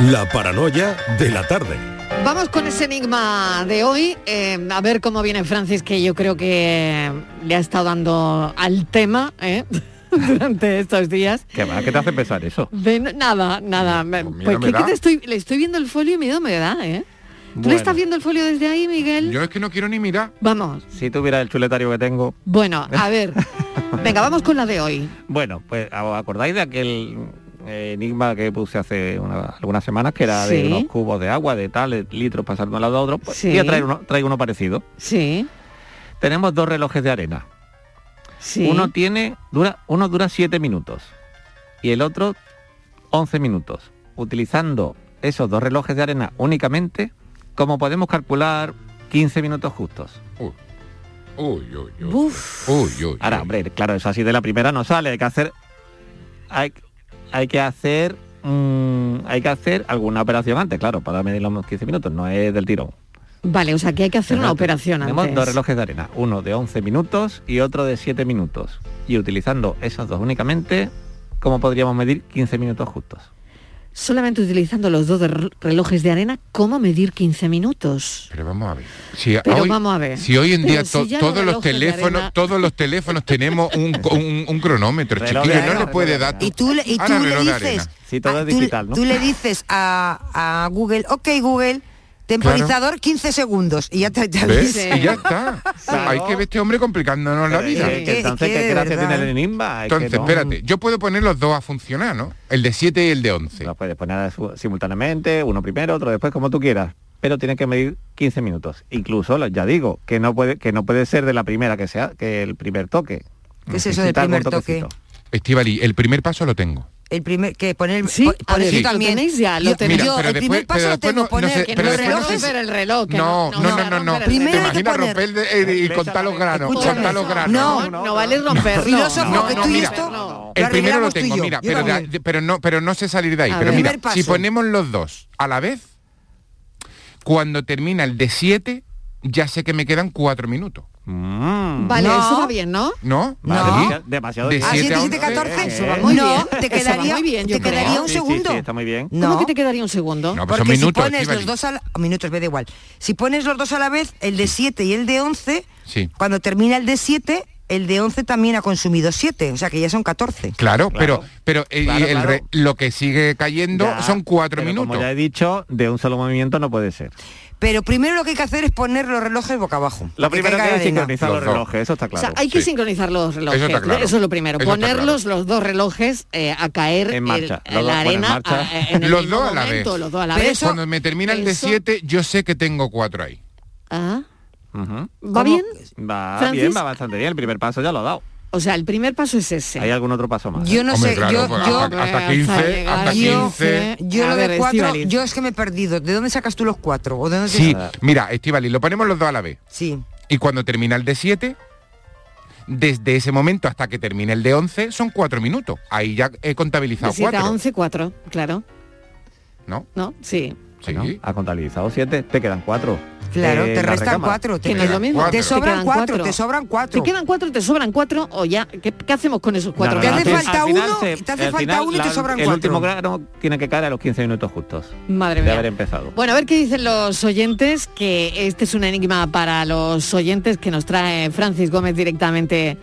La paranoia de la tarde. Vamos con ese enigma de hoy, eh, a ver cómo viene Francis, que yo creo que le ha estado dando al tema ¿eh? durante estos días. ¿Qué va? ¿Qué te hace pensar eso? De nada, nada. Pues que, que te estoy, le estoy viendo el folio y miedo me da, ¿eh? ¿Tú estás viendo el folio desde ahí, Miguel? Yo es que no quiero ni mirar. Vamos. Si tuviera el chuletario que tengo. Bueno, a ver. Venga, vamos con la de hoy. Bueno, pues ¿os acordáis de aquel eh, enigma que puse hace una- algunas semanas que era Sí. de unos cubos de agua, de tales litros pasando de un lado a otro? Pues Sí. voy a traer uno, traigo uno parecido. Sí. Tenemos dos relojes de arena. Sí. Uno tiene, dura, uno dura 7 minutos y el otro 11 minutos. Utilizando esos dos relojes de arena únicamente, ¿cómo podemos calcular 15 minutos justos? Uy, uy, uy. Uf. Uy, uy. Ahora, hombre, claro, eso así de la primera no sale, hay que hacer hay, hay que hacer mm, hay que hacer alguna operación antes, claro, para medir los 15 minutos, no es del tirón. Vale, o sea que hay que hacer una operación Tenemos antes. dos relojes de arena, uno de 11 minutos y otro de 7 minutos. Y utilizando esos dos únicamente, ¿cómo podríamos medir 15 minutos justos? Solamente utilizando los dos de relojes de arena, ¿cómo medir 15 minutos? Pero vamos a ver. Si Pero hoy, vamos a ver. Si hoy en día to- todos los teléfonos, arena- todos los teléfonos tenemos un, un- un cronómetro, chiquillo, no nos puede dar. Y tú, le- y tú le dices. Sí, todo ah, es tú- digital, ¿no? tú le dices a, a Google, ok Google, temporizador 15 segundos y ya te, te. Y ya está. Claro. Hay que ver este hombre complicándonos la vida. es que- Que- entonces, ¿qué gracia tiene el Entonces, no- espérate, yo puedo poner los dos a funcionar, ¿no? El de 7 y el de 11. Los puedes poner simultáneamente, uno primero, otro después, como tú quieras. Pero tiene que medir 15 minutos. Incluso, ya digo, que no puede, que no puede ser de la primera que sea, que el primer toque. ¿Qué es eso del primer toque? Estivali, el primer paso lo tengo. El primer, que poner, Sí, poner lo también. tenéis ya, lo Yo- tenéis. yo pero el primer paso lo después tengo no- no poner sé, que pero no los relojes. el reloj. que No, no, no, no, no. Primero hay que poner- romper de- y contar los granos, Escúchame. contar los granos. No, No, no vale romperlo. Filósofo, No, que no, tú y esto no. El lo primero lo tengo, mira, pero, no, pero no sé salir de ahí. Pero mira, si ponemos los dos a la vez, cuando termina el de 7, ya sé que me quedan 4 minutos. Mm. Vale, No. eso va bien, ¿no? ¿No? No. Demasiado- De bien. ¿A siete 7, a 7, 11, 14? Eso va muy no, bien. te quedaría, muy bien, te quedaría un Sí, sí, segundo. sí, está muy bien. No. ¿Cómo que te quedaría un segundo? No, pues Porque si minutos, pones Estíbaliz. los dos a la, minutos, me da igual. Si pones los dos a la vez, el de 7 y el de 11, Sí. cuando termina el de 7, el de 11 también ha consumido 7, o sea que ya son 14. Claro, Claro. pero pero eh, Claro, el claro. re- lo que sigue cayendo Ya, son 4 pero minutos. Como ya he dicho, de un solo movimiento no puede ser. Pero primero lo que hay que hacer es poner los relojes boca abajo. Lo para que caiga que la sincronizar Los relojes, eso está O claro. sea, hay que Sí. sincronizar los relojes. Eso está claro. es lo primero. Eso Ponerlos claro. los dos relojes eh, a caer En marcha. el- Los en dos la arena marcha. a- en el Los mismo dos a la momento, vez. Los dos a la Pero vez. eso- Cuando me termina el de 7, yo sé que tengo 4 ahí. Ah, Ujú. ¿Va ¿Cómo? bien? Va Francis? bien, va bastante bien. El primer paso ya lo ha dado. O sea, el primer paso es ese. ¿Hay algún otro paso más? Yo no Hombre, sé, claro, yo, pues, yo, hasta, hasta Hasta 15, llegar hasta a yo- 15. yo A lo ver, de 4, Estíbaliz. yo es que me he perdido. ¿De dónde sacas tú los 4? ¿O de dónde te- Sí, mira, Estivali, lo ponemos los dos a la vez. Sí. Y cuando termina el de 7, desde ese momento hasta que termine el de 11, son 4 minutos. Ahí ya he De contabilizado 7 a 4. 11, 4, claro. ¿No? ¿No? Sí. Sí. Bueno, ha contabilizado siete, te quedan cuatro. Claro, Eh, te la restan. 4. Que no es lo mismo. cuatro. Te Te sobran quedan 4, cuatro. te sobran Te 4. quedan 4, te sobran 4 o ya. ¿Qué, qué hacemos con esos 4? No, Te hace al falta uno, se- te hace falta final uno y te sobran El cuatro. último grano tiene que caer a los 15 minutos justos Madre de mía. haber empezado. Bueno, a ver qué dicen los oyentes, que este es un enigma para los oyentes que nos trae Francis Gómez directamente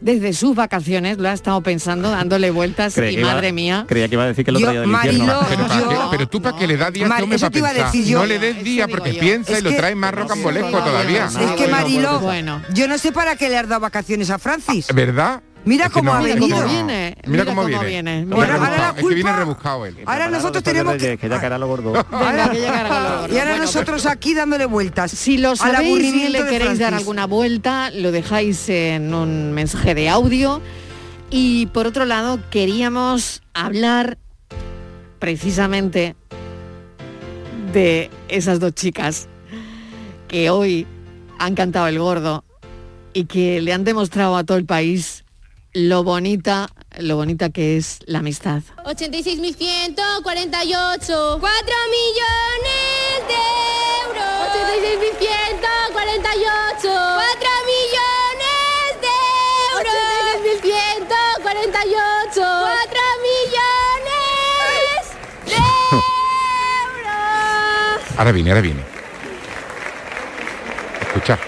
desde sus vacaciones. Lo ha estado pensando, dándole vueltas Creía y iba- madre mía. Creía que iba a decir que lo Yo, traía del Marilo, infierno. Pero, ¿para yo- qué? Pero tú para que le das día a Mar- este hombre eso para te iba a pensar. decir yo. No le des día porque yo. piensa Es y lo trae más rocambolesco todavía. Es que Marilo, bueno. yo no sé para qué le has dado vacaciones a Francis. ¿Verdad? Mira Es que cómo ha Mira venido. cómo viene. Mira, cómo, viene. Mira Ahora- cómo- ahora la Rebuscado, Es que viene culpa- rebuscado él. Ahora nosotros tenemos los que... Que ya caerá lo gordo. Venga, que llegará con lo gordo. Y ahora Bueno, nosotros aquí dándole vueltas. Si lo sabéis aburrimiento le queréis dar alguna vuelta, lo dejáis en un mensaje de audio. Y por otro lado, queríamos hablar precisamente de esas dos chicas que hoy han cantado el gordo y que le han demostrado a todo el país lo bonita, lo bonita que es la amistad. 86.148, 4 millones de euros. 86.148, 4 millones de euros. 86.148, 4 millones de euros. Ahora viene, ahora viene. Escucha.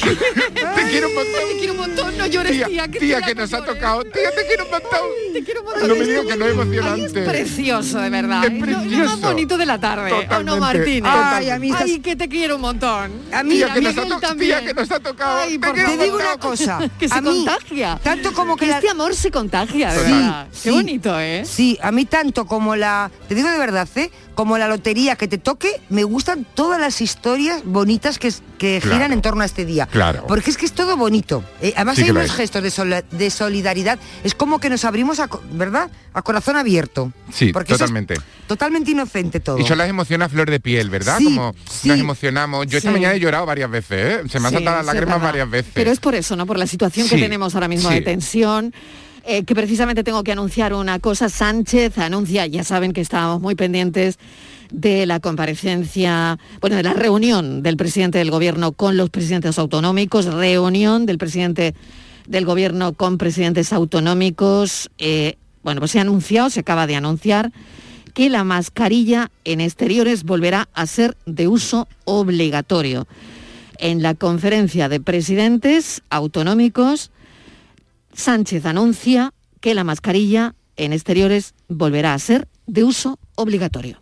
Te quiero un montón. Te quiero un montón, no llores, Tía, tía. que tía, que nos ha llores. tocado. Tía, te quiero un montón. Te quiero un montón. No me Es digas que no es Ay, emocionante. es precioso, de verdad. Es ¿eh? Lo- Lo, precioso. más bonito de la tarde. ¿O no, Totalmente. Martínez? Ay, a mí estas- Ay, que te quiero un montón. A mí- Tía, que nos ha también. tía, que nos ha tocado. Ay, Te Te digo una cosa. Que se a mí, contagia. Tanto como que Que la- este amor se contagia, de Sí, verdad. Qué bonito, ¿eh? Sí, a mí tanto como la, te digo de verdad, ¿eh? como la lotería que te toque, me gustan todas las historias bonitas que, que Claro. giran en torno a este día. Claro. Porque es que es todo bonito. Eh, además Sí hay unos es. gestos de, sola- de solidaridad. Es como que nos abrimos, a, ¿verdad? A corazón abierto. Sí, Porque es totalmente. totalmente inocente todo. Y son las emociones a flor de piel, ¿verdad? Sí, Como sí. nos emocionamos. Yo esta mañana he llorado varias veces, ¿eh? Se me han saltado las lágrimas varias veces. Pero es por eso, ¿no? Por la situación que tenemos ahora mismo sí. de tensión. eh, que precisamente tengo que anunciar una cosa. Sánchez anuncia, ya saben que estábamos muy pendientes de la comparecencia, bueno, de la reunión del presidente del gobierno con los presidentes autonómicos, reunión del presidente del gobierno con presidentes autonómicos. eh, bueno, pues se ha anunciado, se acaba de anunciar que la mascarilla en exteriores volverá a ser de uso obligatorio. En la conferencia de presidentes autonómicos, Sánchez anuncia que la mascarilla en exteriores volverá a ser de uso obligatorio.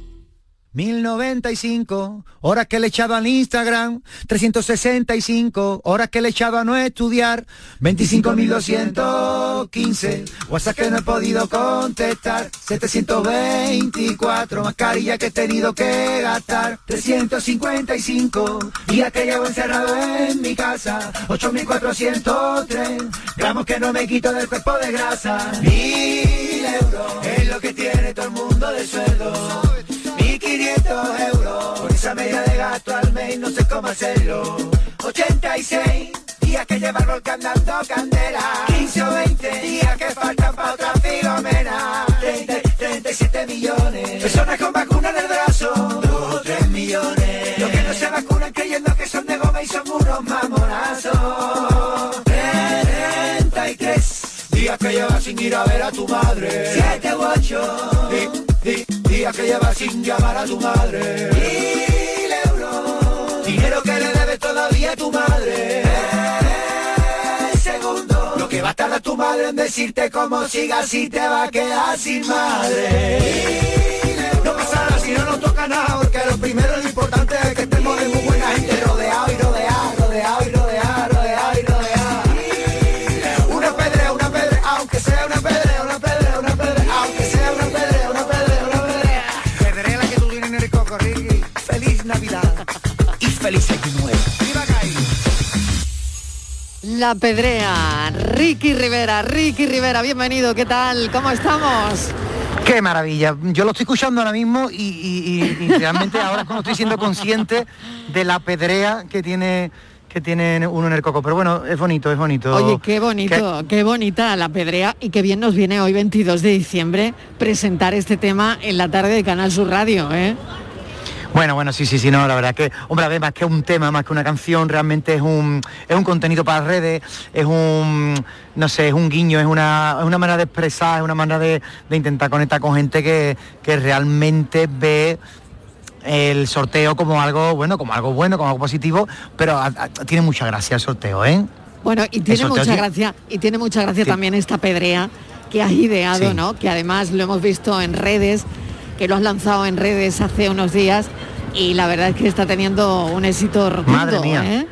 1095 horas que le he echado al Instagram, 365 horas que le he echado a no estudiar, 25.215 WhatsApp que no he podido contestar, 724 mascarillas que he tenido que gastar, 355 días que llevo encerrado en mi casa, 8.403 gramos que no me quito del cuerpo de grasa, 1.000 euros es lo que tiene todo el mundo de sueldo. 1.500 euros. Por esa media de gasto al mes no sé cómo hacerlo. 86 días que lleva el volcán dando candela. 15 o 20 días que faltan para otra filomena. 30, 37 millones. Personas con vacuna en el brazo. 2 o 3 millones. Los que no se vacunan creyendo que son de goma y son unos mamonazos. 33 días que llevas sin ir a ver a tu madre. 7 u 8 días que llevas sin llamar a tu madre. Mil euros. Dinero que le debes todavía a tu madre. El segundo. Lo que va a tardar tu madre en decirte cómo sigas si te va a quedar sin madre. No pasa nada si no nos toca nada Porque lo primero lo importante es que estemos de muy buena gente Rodeado feliz año nuevo ¡Viva Cádiz! La Pedrea, Ricky Rivera, Ricky Rivera, bienvenido, ¿qué tal? ¿Cómo estamos? Qué maravilla. Yo lo estoy escuchando ahora mismo y, y- y- y realmente ahora es cuando estoy siendo consciente de la pedrea que tiene que tiene uno en el coco. Pero bueno, es bonito, es bonito. Oye, qué bonito, qué bonita la Pedrea y qué bien nos viene hoy 22 de diciembre presentar este tema en la tarde de Canal Sur Radio, ¿eh? Bueno, bueno, sí, sí, sí, no, la verdad que, hombre, a ver, más que un tema, más que una canción, realmente es un, es un contenido para redes, es un, no sé, es un guiño, es una, es una manera de expresar, es una manera de, de intentar conectar con gente que, que realmente ve el sorteo como algo bueno, como algo bueno, como algo positivo, pero a- a- tiene mucha gracia el sorteo, ¿eh? Bueno, y tiene mucha gracia, y tiene mucha gracia Sí. también esta pedrea que has ideado, Sí. ¿no? Que además lo hemos visto en redes, que lo has lanzado en redes hace unos días y la verdad es que está teniendo un éxito rotundo, Madre mía. ¿eh?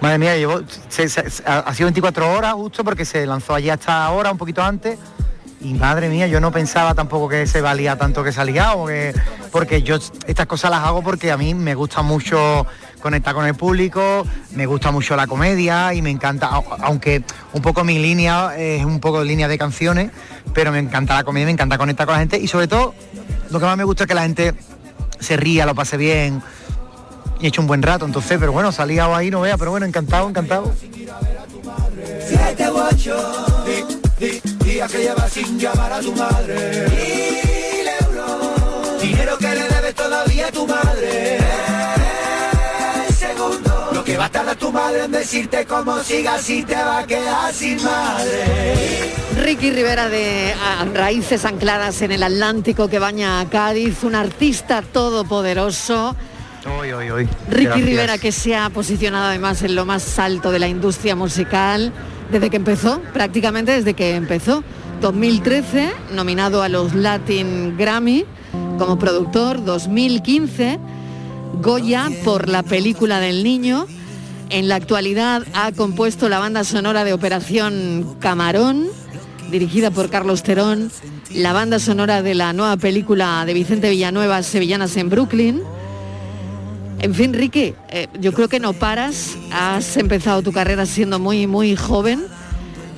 Madre mía, llevo, se- se- ha sido 24 horas justo porque se lanzó allí hasta ahora, un poquito antes. Y madre mía, yo no pensaba tampoco que se valía tanto que salía, o que- porque yo estas cosas las hago porque a mí me gusta mucho conectar con el público, me gusta mucho la comedia y me encanta, au- aunque un poco mi línea es un poco de línea de canciones, pero me encanta la comedia, me encanta conectar con la gente y sobre todo lo que más me gusta es que la gente se ría, lo pase bien, y he hecho un buen rato, entonces, pero bueno, salía ahí, no vea, pero bueno, encantado, encantado. Dinero que le debes todavía a tu madre. Que va a tardar tu madre en decirte cómo sigas si te va a quedar sin madre. Ricky Rivera de Raíces Ancladas en el Atlántico que baña a Cádiz, un artista todopoderoso. Hoy, hoy, hoy. Ricky Gracias. Rivera que se ha posicionado además en lo más alto de la industria musical desde que empezó, prácticamente desde que empezó. 2013, nominado a los Latin Grammy como productor, 2015, Goya por la película del niño. En la actualidad ha compuesto la banda sonora de Operación Camarón, dirigida por Carlos Terón, la banda sonora de la nueva película de Vicente Villanueva, Sevillanas en Brooklyn. En fin, Ricky, eh, yo creo que no paras. Has empezado tu carrera siendo muy, muy joven,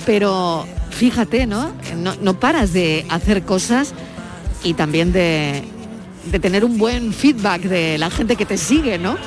pero fíjate, ¿no? No, no paras de hacer cosas y también de, de tener un buen feedback de la gente que te sigue, ¿no?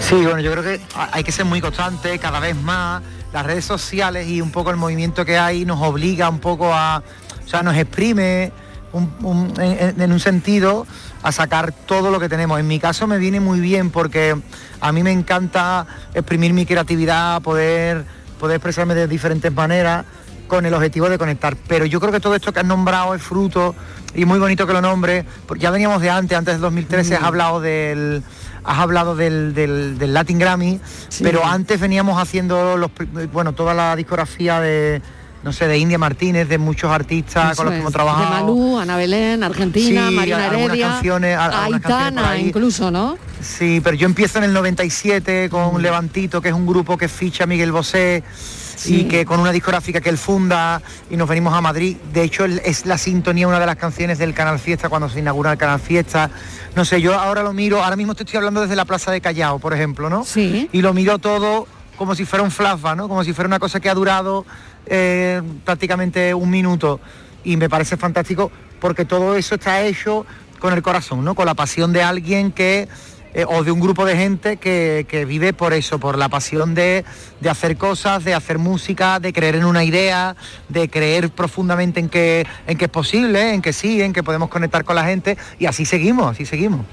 Sí, bueno, yo creo que ha- hay que ser muy constante, cada vez más. Las redes sociales y un poco el movimiento que hay nos obliga un poco a, o sea, nos exprime en, en un sentido a sacar todo lo que tenemos. En mi caso me viene muy bien porque a mí me encanta exprimir mi creatividad, poder, poder expresarme de diferentes maneras con el objetivo de conectar. Pero yo creo que todo esto que has nombrado es fruto y muy bonito que lo nombre. porque Ya veníamos de antes, antes del 2013 has hablado del has hablado del, del- del Latin Grammy, pero antes veníamos haciendo los bueno toda la discografía de no sé, de India Martínez, de muchos artistas Eso con los que hemos De trabajado. Malú, Ana Belén, Argentina, Sí, Marina Heredia, canciones, Aitana incluso, ¿no? Sí, pero yo empiezo en el 97 Mm. con Levantito, que es un grupo que ficha Miguel Bosé Sí. y que con una discográfica que él funda y nos venimos a Madrid. De hecho, es la sintonía, una de las canciones del Canal Fiesta cuando se inaugura el Canal Fiesta. No sé, yo ahora lo miro, ahora mismo te estoy hablando desde la Plaza de Callao, por ejemplo, ¿no? Sí. Y lo miro todo como si fuera un flashback, ¿no? Como si fuera una cosa que ha durado eh, prácticamente un minuto. Y me parece fantástico porque todo eso está hecho con el corazón, ¿no? Con la pasión de alguien que eh, o de un grupo de gente que, que vive por eso, por la pasión de, de hacer cosas, de hacer música, de creer en una idea, de creer profundamente en que, en que es posible, en que sí, en que podemos conectar con la gente y así seguimos, así seguimos.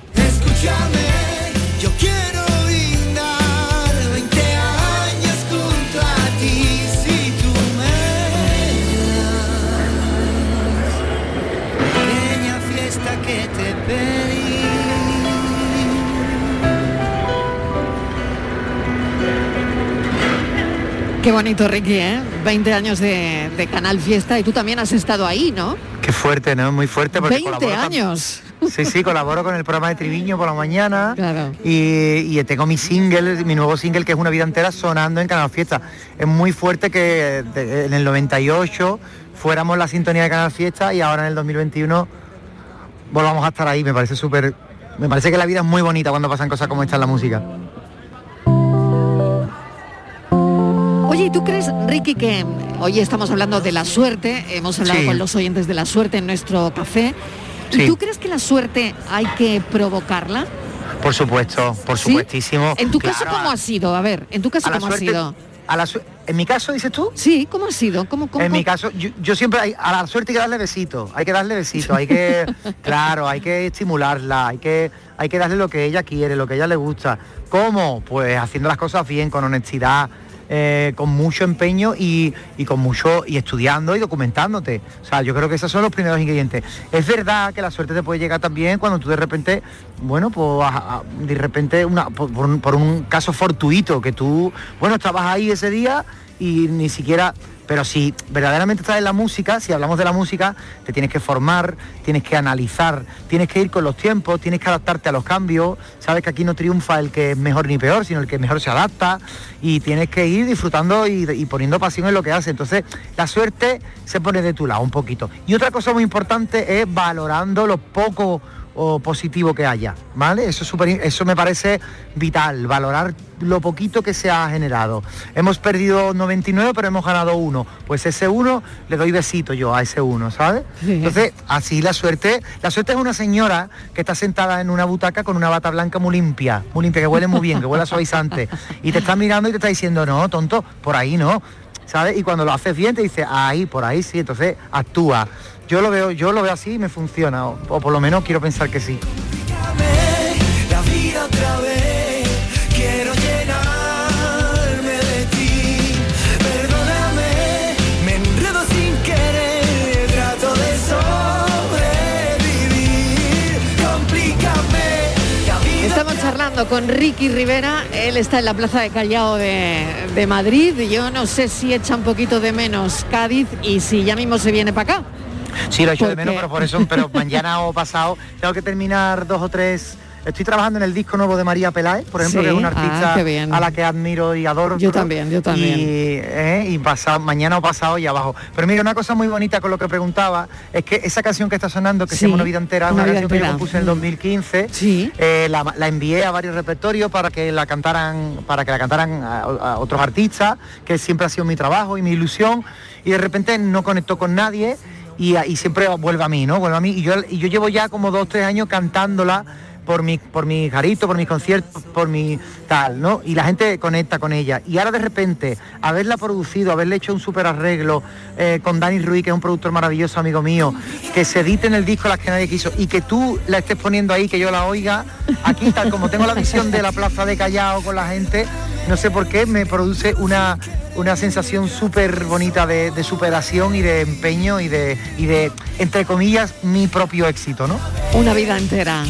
Qué bonito, Ricky, ¿eh? 20 años de, de Canal Fiesta y tú también has estado ahí, ¿no? Qué fuerte, ¿no? Muy fuerte. porque 20 colaboro con- años. Sí, sí, colaboro con el programa de Triviño por la mañana. Claro. Y, y tengo mi single, mi nuevo single que es Una vida entera sonando en Canal Fiesta. Es muy fuerte que de- en el 98 fuéramos la sintonía de Canal Fiesta y ahora en el 2021 volvamos a estar ahí. Me parece súper... Me parece que la vida es muy bonita cuando pasan cosas como esta en la música. Oye, ¿y tú crees, Ricky, que hoy estamos hablando de la suerte? Hemos hablado Sí. con los oyentes de la suerte en nuestro café. ¿Y Sí. tú crees que la suerte hay que provocarla? Por supuesto, por ¿Sí? supuestísimo. En tu caso, ¿cómo ha sido? A ver, en tu caso, ¿cómo ha sido? a la en mi caso, dices tú. Sí, ¿cómo ha sido? ¿Cómo, cómo- En mi caso, yo, yo siempre hay- a la suerte hay que darle besitos, hay que darle besitos, hay que, claro, hay que estimularla, hay que, hay que darle lo que ella quiere, lo que a ella le gusta. ¿Cómo? Pues haciendo las cosas bien, con honestidad, eh, con mucho empeño y, y con mucho y estudiando y documentándote. O sea, yo creo que esos son los primeros ingredientes. Es verdad que la suerte te puede llegar también cuando tú de repente, bueno, pues de repente una, por, por un, por un caso fortuito, que tú, bueno, estabas ahí ese día y ni siquiera pero si verdaderamente estás en la música, si hablamos de la música, te tienes que formar, tienes que analizar, tienes que ir con los tiempos, tienes que adaptarte a los cambios. Sabes que aquí no triunfa el que es mejor ni peor, sino el que mejor se adapta y tienes que ir disfrutando y, poniendo pasión en lo que haces. Entonces, la suerte se pone de tu lado un poquito. Y otra cosa muy importante es valorando lo poco o positivo que haya, ¿vale? Eso, es súper- eso me parece vital, valorar lo poquito que se ha generado. Hemos perdido 99, pero hemos ganado uno. Pues ese uno le doy besito yo a ese uno, ¿sabes? Entonces, así la suerte, la suerte es una señora que está sentada en una butaca con una bata blanca muy limpia, muy limpia, que huele muy bien, que huele a suavizante, y te está mirando y te está diciendo, no, tonto, por ahí no. ¿Sabes? Y cuando lo haces bien te dice, ahí, por ahí sí, entonces actúa. Yo lo veo, yo lo veo así y me funciona, o, o por lo menos quiero pensar que sí. La vida otra vez, quiero llenarme de ti. Perdóname, me enredo sin querer, trato de sobrevivir. Complícame la vida. Estamos charlando con Ricky Rivera, él está en la Plaza de Callao de, de Madrid, yo no sé si echa un poquito de menos Cádiz y si ya mismo se viene para acá. Sí, lo echo de Porque- menos, pero por eso, pero mañana o pasado tengo que terminar dos o tres. Estoy trabajando en el disco nuevo de María Peláez, por ejemplo, Sí, que es una ah, artista bien. a la que admiro y adoro. Yo también, yo también. Y, eh, y pasado, mañana o pasado y abajo. Pero mira, una cosa muy bonita con lo que preguntaba es que esa canción que está sonando, que Sí, se llama Una vida entera, Una una, vida canción que yo compuse en el 2015, eh, la, la envié a varios repertorios para que la cantaran, para que la cantaran a, a otros artistas, que siempre ha sido mi trabajo y mi ilusión, y de repente no conectó con nadie y, y siempre vuelve a mí, ¿no? Vuelve a mí. Y yo, llevo ya como dos, tres años cantándola por mi, por mi jarito, por mis conciertos, por mi tal, ¿no? Y la gente conecta con ella. Y ahora de repente, haberla producido, haberle hecho un súper arreglo eh, con Dani Ruiz, que es un productor maravilloso, amigo mío, que se edite en el disco las que nadie quiso y que tú la estés poniendo ahí, que yo la oiga, aquí tal como tengo la visión de la plaza de Callao con la gente, no sé por qué, me produce una, una sensación súper bonita de, de superación y de empeño y de, y de, entre comillas, mi propio éxito, ¿no? Una vida entera.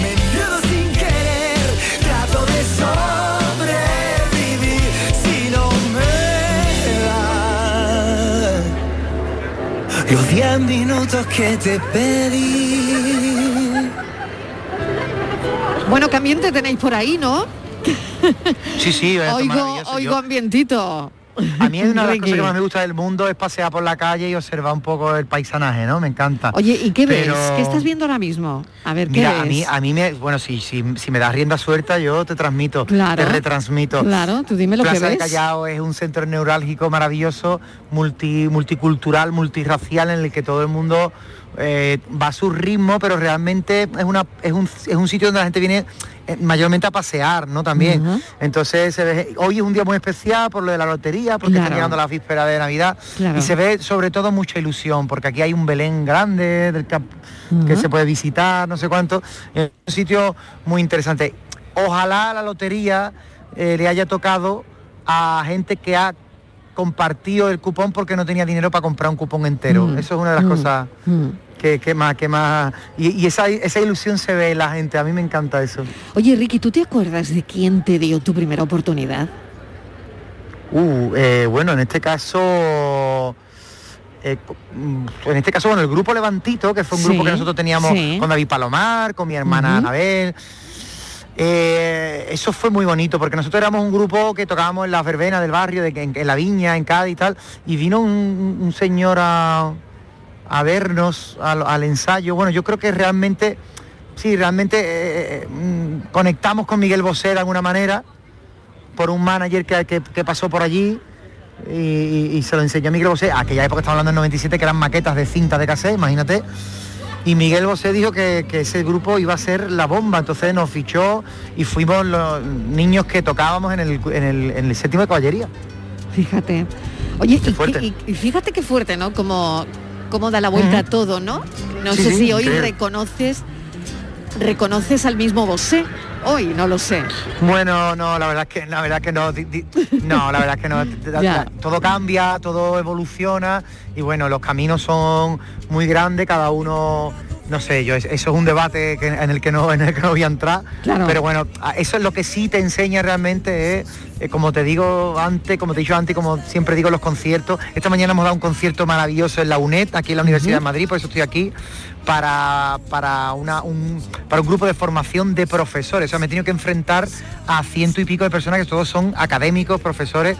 Me enredo sin querer, trato de sobrevivir si no me das los 10 minutos que te pedí. Bueno, ¿qué ambiente tenéis por ahí, no? Sí, sí, Oigo, oigo ambientito. A mí es una de las cosas que más me gusta del mundo es pasear por la calle y observar un poco el paisanaje, ¿no? Me encanta. Oye, ¿y qué ves? ¿Qué estás viendo ahora mismo? A ver, ¿qué Mira, ves? a mí, a mí me, bueno, si, si, si me das rienda suelta, yo te transmito, Claro. te retransmito. Claro, tú dime lo que Plaza de ves. Callao es un centro neurálgico maravilloso, multi, multicultural, multirracial, en el que todo el mundo eh, va a su ritmo, pero realmente es, una, es, un, es un sitio donde la gente viene eh, mayormente a pasear, ¿no? También. Entonces, se ve- hoy es un día muy especial por lo de la lotería, porque Claro. están llegando las vísperas de Navidad, Claro. y se ve sobre todo mucha ilusión, porque aquí hay un Belén grande del que se puede visitar, no sé cuánto. Es un sitio muy interesante. Ojalá la lotería eh, le haya tocado a gente que ha compartido el cupón porque no tenía dinero para comprar un cupón entero. Mm, Eso es una de las mm, cosas mm. que, que más, que más. Y, y esa, esa ilusión se ve en la gente. A mí me encanta eso. Oye, Ricky, ¿tú te acuerdas de quién te dio tu primera oportunidad? Uh, eh, bueno, en este caso. eh, en este caso, bueno, el grupo Levantito, que fue un Sí, grupo que nosotros teníamos sí. con David Palomar, con mi hermana Ujú. Anabel. Eh, eso fue muy bonito porque nosotros éramos un grupo que tocábamos en las verbenas del barrio, de, en, en la viña, en Cádiz y tal, y vino un, señor a, vernos al, ensayo. Bueno, yo creo que realmente, sí, realmente eh, eh, mm, conectamos con Miguel Bosé de alguna manera, por un manager que, pasó por allí. Y, se lo enseñó a Miguel Bosé, aquella época estamos hablando del 97 que eran maquetas de cinta de cassette, imagínate. Y Miguel Bosé dijo que, que ese grupo iba a ser la bomba, entonces nos fichó y fuimos los niños que tocábamos en el, en el, en el séptimo de caballería. Fíjate. Oye, Qué y, fuerte. y- y fíjate qué fuerte, ¿no? Como, como da la vuelta a todo, ¿no? No Sí, sé sí, si hoy reconoces reconoces al mismo Bosé. Hoy, no lo sé. Bueno, no, la verdad es que la verdad es que no, di- di- no, la verdad es que no. Ya. Todo cambia, todo evoluciona y bueno, los caminos son muy grandes, cada uno, no sé, yo eso es un debate que- en el que no en el que no voy a entrar. Claro. Pero bueno, eso es lo que sí te enseña realmente es, eh, como te digo antes, como te he dicho antes, como siempre digo en los conciertos. Esta mañana hemos dado un concierto maravilloso en la UNED, aquí en la Universidad de Madrid, por eso estoy aquí para, para, una, un, para un grupo de formación de profesores. O sea, me he tenido que enfrentar a ciento y pico de personas que todos son académicos, profesores,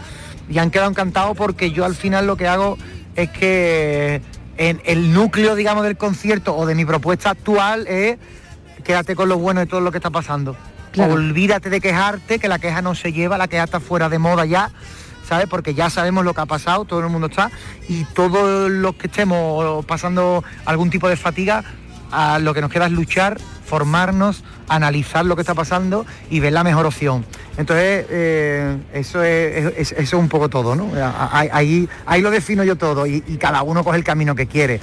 y han quedado encantados porque yo al final lo que hago es que en el núcleo, digamos, del concierto o de mi propuesta actual es quédate con lo bueno de todo lo que está pasando. Claro. Olvídate de quejarte, que la queja no se lleva, la queja está fuera de moda ya. ¿Sabes? Porque ya sabemos lo que ha pasado, todo el mundo está, y todos los que estemos pasando algún tipo de fatiga, a lo que nos queda es luchar, formarnos, analizar lo que está pasando y ver la mejor opción. Entonces, eh, eso, es, es- eso es un poco todo, ¿no? Ahí, ahí lo defino yo todo y, y cada uno coge el camino que quiere.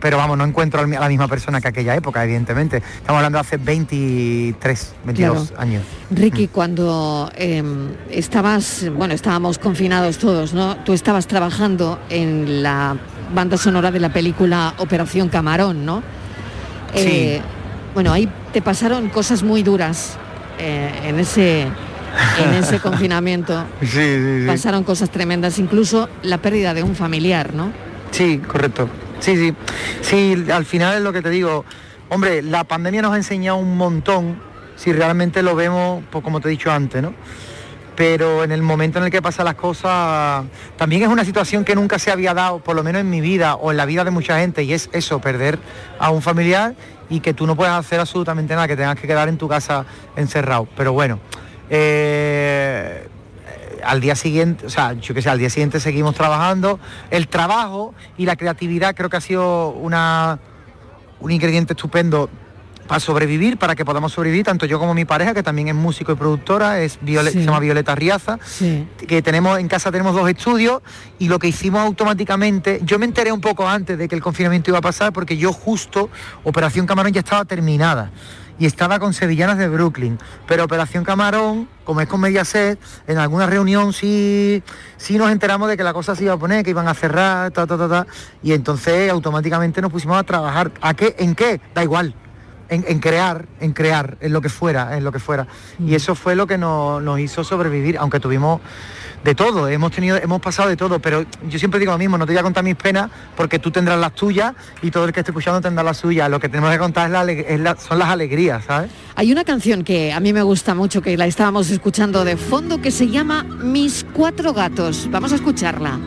Pero vamos, no encuentro a la misma persona que aquella época, evidentemente. Estamos hablando de hace 23, 22 Claro. años. Ricky, cuando eh, estabas, bueno, estábamos confinados todos, ¿no? Tú estabas trabajando en la banda sonora de la película Operación Camarón, ¿no? Eh, bueno, ahí te pasaron cosas muy duras eh, en ese en ese confinamiento. Sí, sí, sí. Pasaron cosas tremendas, incluso la pérdida de un familiar, ¿no? Sí, correcto. Sí, sí. Sí, al final es lo que te digo. Hombre, la pandemia nos ha enseñado un montón, si realmente lo vemos, pues como te he dicho antes, ¿no? Pero en el momento en el que pasan las cosas, también es una situación que nunca se había dado, por lo menos en mi vida o en la vida de mucha gente, y es eso, perder a un familiar y que tú no puedes hacer absolutamente nada, que tengas que quedar en tu casa encerrado. Pero bueno, eh, al día siguiente, o sea, yo que sé, al día siguiente seguimos trabajando. El trabajo y la creatividad creo que ha sido una, un ingrediente estupendo para sobrevivir, para que podamos sobrevivir, tanto yo como mi pareja, que también es músico y productora, es Viole- Sí. se llama Violeta Riaza, Sí. que tenemos en casa tenemos dos estudios y lo que hicimos automáticamente, yo me enteré un poco antes de que el confinamiento iba a pasar porque yo justo Operación Camarón ya estaba terminada y estaba con Sevillanas de Brooklyn, pero Operación Camarón, como es con Mediaset, en alguna reunión sí, sí nos enteramos de que la cosa se iba a poner, que iban a cerrar, ta, ta, ta, ta, y entonces automáticamente nos pusimos a trabajar. ¿A qué? ¿En qué? Da igual en, en crear, en crear, en lo que fuera, en lo que fuera. Y eso fue lo que nos, nos hizo sobrevivir, aunque tuvimos de todo, hemos tenido, hemos pasado de todo, pero yo siempre digo lo mismo, no te voy a contar mis penas porque tú tendrás las tuyas y todo el que esté escuchando tendrá las suyas. Lo que tenemos que contar es la ale- es la- son las alegrías, ¿sabes? Hay una canción que a mí me gusta mucho, que la estábamos escuchando de fondo, que se llama Mis cuatro gatos. Vamos a escucharla.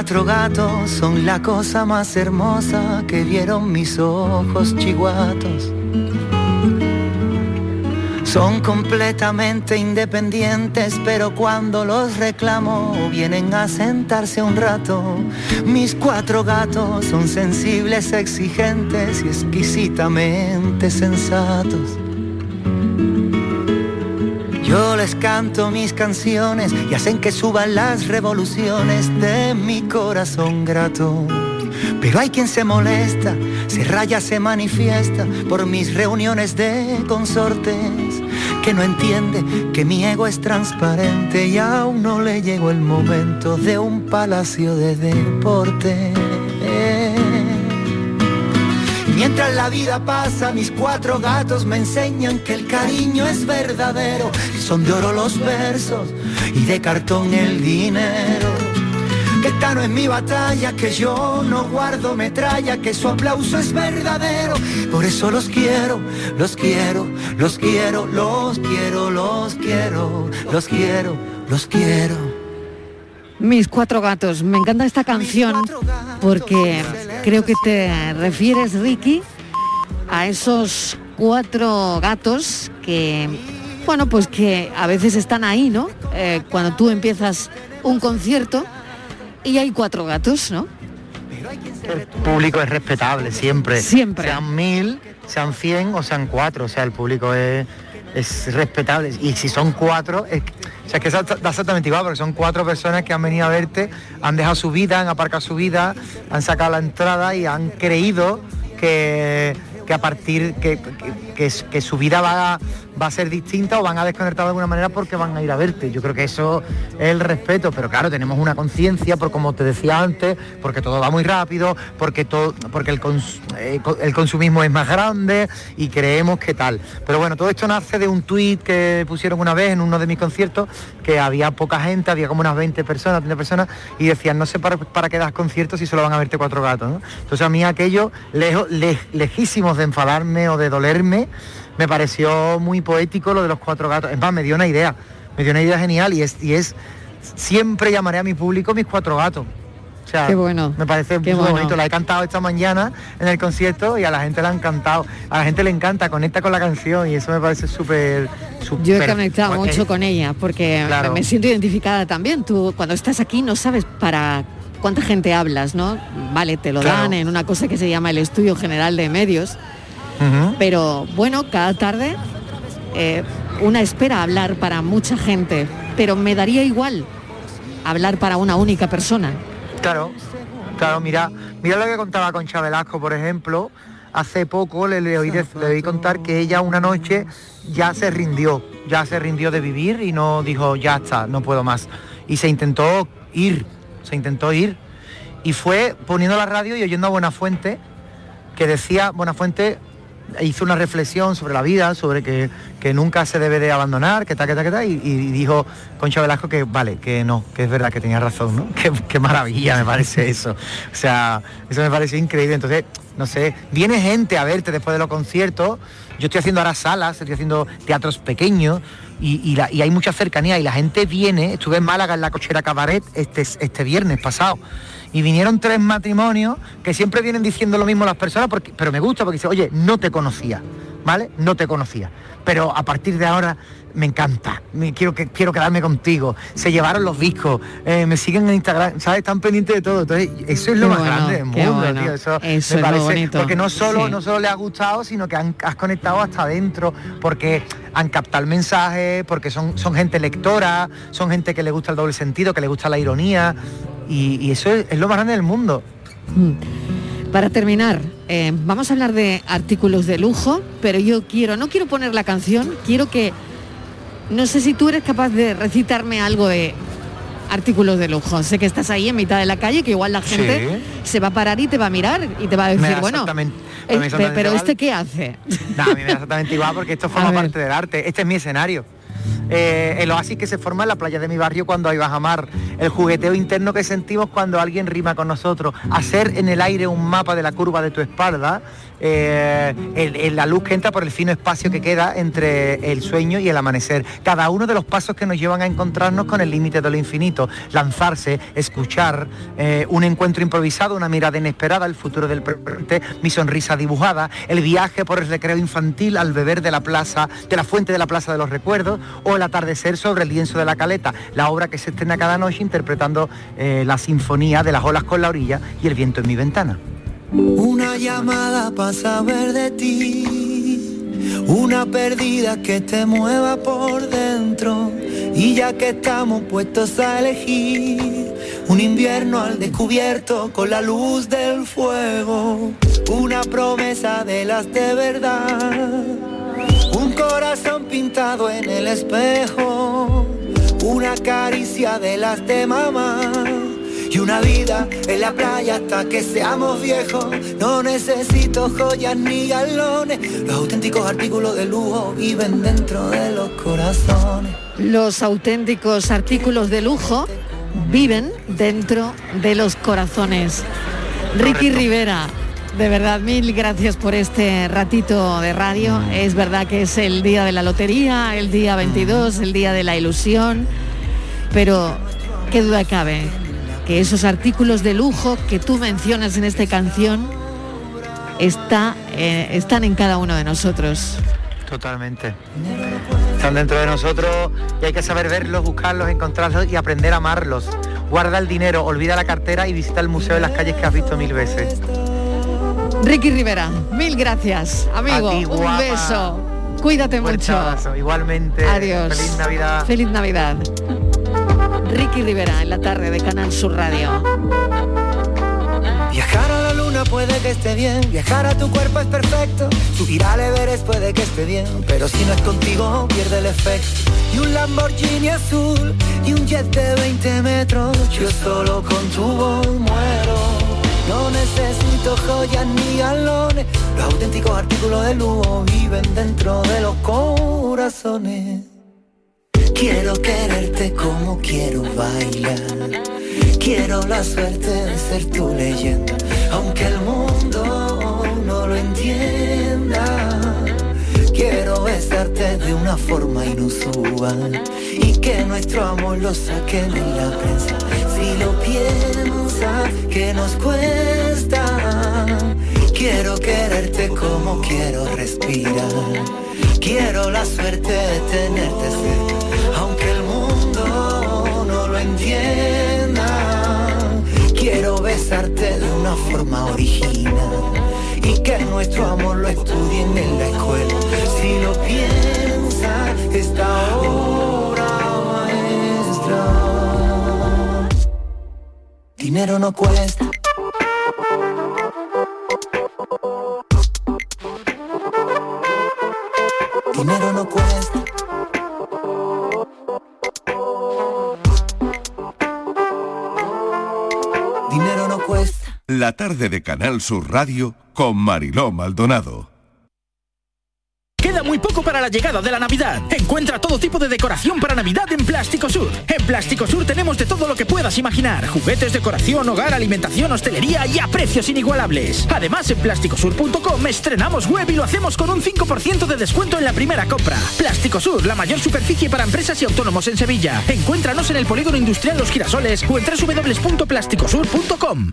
Cuatro gatos son la cosa más hermosa que vieron mis ojos chiguatos. Son completamente independientes, pero cuando los reclamo vienen a sentarse un rato. Mis cuatro gatos son sensibles, exigentes y exquisitamente sensatos. Yo les canto mis canciones y hacen que suban las revoluciones de mi corazón grato. Pero hay quien se molesta, se raya, se manifiesta por mis reuniones de consortes, que no entiende que mi ego es transparente y aún no le llegó el momento de un palacio de deporte. Mientras la vida pasa, mis cuatro gatos me enseñan que el cariño es verdadero, que son de oro los versos y de cartón el dinero. que esta no es mi batalla, que yo no guardo metralla, que su aplauso es verdadero. Por eso los quiero, los quiero, los quiero, los quiero, los quiero, los quiero, los quiero. Mis cuatro gatos. Me encanta esta canción porque creo que te refieres, Ricky, a esos cuatro gatos que, bueno, pues que a veces están ahí, ¿no? Eh, cuando tú empiezas un concierto y hay cuatro gatos, ¿no? El público es respetable siempre. Siempre. Sean mil, sean cien o sean cuatro. O sea, el público es, es respetable. Y si son cuatro, es, o sea, es que da exactamente igual, porque son cuatro personas que han venido a verte, han dejado su vida, han aparcado su vida, han sacado la entrada y han creído que, que a partir que, que- que- que su vida va, va a ser distinta o van a desconectar de alguna manera porque van a ir a verte. Yo creo que eso es el respeto, pero claro, tenemos una conciencia, por como te decía antes, porque todo va muy rápido, porque todo, porque el, eh, el consumismo es más grande y creemos que tal. Pero bueno, todo esto nace de un tuit que pusieron una vez en uno de mis conciertos, que había poca gente, había como unas 20 personas, 30 personas, y decían, no sé para, para qué das conciertos si solo van a verte cuatro gatos. Entonces a mí aquello, lejos, le- lejísimos de enfadarme o de dolerme, me pareció muy poético lo de los cuatro gatos. Es más, me dio una idea, me dio una idea genial y es, y es siempre llamaré a mi público mis cuatro gatos. O sea, Qué bueno, me parece muy bueno. bonito. La he cantado esta mañana en el concierto y a la gente le ha encantado. A la gente le encanta, conecta con la canción y eso me parece súper... Yo he conectado mucho con ella porque Claro. me siento identificada también. Tú cuando estás aquí no sabes para cuánta gente hablas, ¿no? Vale, te lo Claro. dan en una cosa que se llama el Estudio General de Medios, Pero bueno, cada tarde eh, una espera hablar para mucha gente, pero me daría igual hablar para una única persona. Claro, claro, mira, mira lo que contaba Concha Velasco, por ejemplo. Hace poco le, le oí, le oí contar que ella una noche ya se rindió, ya se rindió de vivir y no dijo, ya está, no puedo más. Y se intentó ir, se intentó ir. Y fue poniendo la radio y oyendo a Buenafuente, que decía, Buenafuente hizo una reflexión sobre la vida, sobre que, que nunca se debe de abandonar, que tal, que tal, que tal, y, dijo Concha Velasco que vale, que no, que es verdad que tenía razón, ¿no? Qué, maravilla me parece eso. O sea, eso me pareció increíble. Entonces, no sé, viene gente a verte después de los conciertos. Yo estoy haciendo ahora salas, estoy haciendo teatros pequeños y, hay mucha cercanía y la gente viene. Estuve en Málaga en la cochera cabaret este, este viernes pasado y vinieron tres matrimonios que siempre vienen diciendo lo mismo las personas, porque, pero me gusta porque dice, oye, no te conocía, ¿vale? No te conocía. Pero a partir de ahora me encanta, me, quiero, que, quiero quedarme contigo. Se llevaron los discos, eh, me siguen en Instagram, ¿sabes? Están pendientes de todo. Entonces, eso es lo Qué más bueno, grande del mundo, bueno. tío. Eso, Eso me es parece, bonito. porque no solo, Sí. no solo le ha gustado, sino que han, has conectado hasta adentro, porque han captado el mensaje, porque son, son gente lectora, son gente que le gusta el doble sentido, que le gusta la ironía, y, y eso es, es lo más grande del mundo. Para terminar, eh, vamos a hablar de artículos de lujo, pero yo quiero, no quiero poner la canción, quiero que, no sé si tú eres capaz de recitarme algo de artículos de lujo. Sé que estás ahí en mitad de la calle, que igual la gente se va a parar y te va a mirar y te va a decir, bueno, exactamente pero igual. este qué hace? Nah, a mí me da exactamente igual porque esto forma parte del arte. Este es mi escenario. Eh, el oasis que se forma en la playa de mi barrio cuando hay bajamar. El jugueteo interno que sentimos cuando alguien rima con nosotros. Hacer en el aire un mapa de la curva de tu espalda. Eh, la luz que entra por el fino espacio que queda entre el sueño y el amanecer. Cada uno de los pasos que nos llevan a encontrarnos con el límite de lo infinito. Lanzarse, escuchar, eh, un encuentro improvisado, una mirada inesperada, el futuro del presente, mi sonrisa dibujada, el viaje por el recreo infantil al beber de la plaza, de la fuente de la plaza de los recuerdos, o el atardecer sobre el lienzo de la caleta, la obra que se estrena cada noche interpretando eh, la sinfonía de las olas con la orilla y el viento en mi ventana. Una llamada para saber de ti, una perdida que te mueva por dentro. Y ya que estamos puestos a elegir, un invierno al descubierto con la luz del fuego, una promesa de las de verdad, un corazón pintado en el espejo, una caricia de las de mamá. Y una vida en la playa hasta que seamos viejos. No necesito joyas ni galones. Los auténticos artículos de lujo viven dentro de los corazones. Los auténticos artículos de lujo viven dentro de los corazones. Ricky Rivera, de verdad, mil gracias por este ratito de radio. Es verdad que es el día de la lotería, el día 22, el día de la ilusión, pero qué duda cabe que esos artículos de lujo que tú mencionas en esta canción está, eh, están en cada uno de nosotros. Totalmente. Están dentro de nosotros y hay que saber verlos, buscarlos, encontrarlos y aprender a amarlos. Guarda el dinero, olvida la cartera y visita el museo de las calles que has visto mil veces. Ricky Rivera, mil gracias, amigo. Ti, un beso. Cuídate Fuerte mucho. abrazo. Igualmente. Adiós. Feliz Navidad. Feliz Navidad. Ricky Rivera en la tarde de Canal Sur Radio. Viajar a la luna puede que esté bien, viajar a tu cuerpo es perfecto, subir al Everest puede que esté bien, pero si no es contigo pierde el efecto. Y un Lamborghini azul y un jet de 20 metros, yo solo con tu voz muero. No necesito joyas ni galones, los auténticos artículos de lujo viven dentro de los corazones. Quiero quererte como quiero bailar. Quiero la suerte de ser tu leyenda, aunque el mundo no lo entienda. Quiero besarte de una forma inusual y que nuestro amor lo saquen en la prensa. Si lo piensas, que nos cuesta. Quiero quererte como quiero respirar. Quiero la suerte de tenerte cerca, entienda. Quiero besarte de una forma original y que nuestro amor lo estudien en la escuela. Si lo piensas, esta obra maestra. Dinero no cuesta. Tarde de Canal Sur Radio con Mariló Maldonado. Queda muy poco para la llegada de la Navidad. Encuentra todo tipo de decoración para Navidad en Plástico Sur. En Plástico Sur tenemos de todo lo que puedas imaginar. Juguetes, decoración, hogar, alimentación, hostelería y a precios inigualables. Además, en plásticosur.com estrenamos web y lo hacemos con un 5% de descuento en la primera compra. Plástico Sur, la mayor superficie para empresas y autónomos en Sevilla. Encuéntranos en el Polígono Industrial Los Girasoles o en www.plásticosur.com.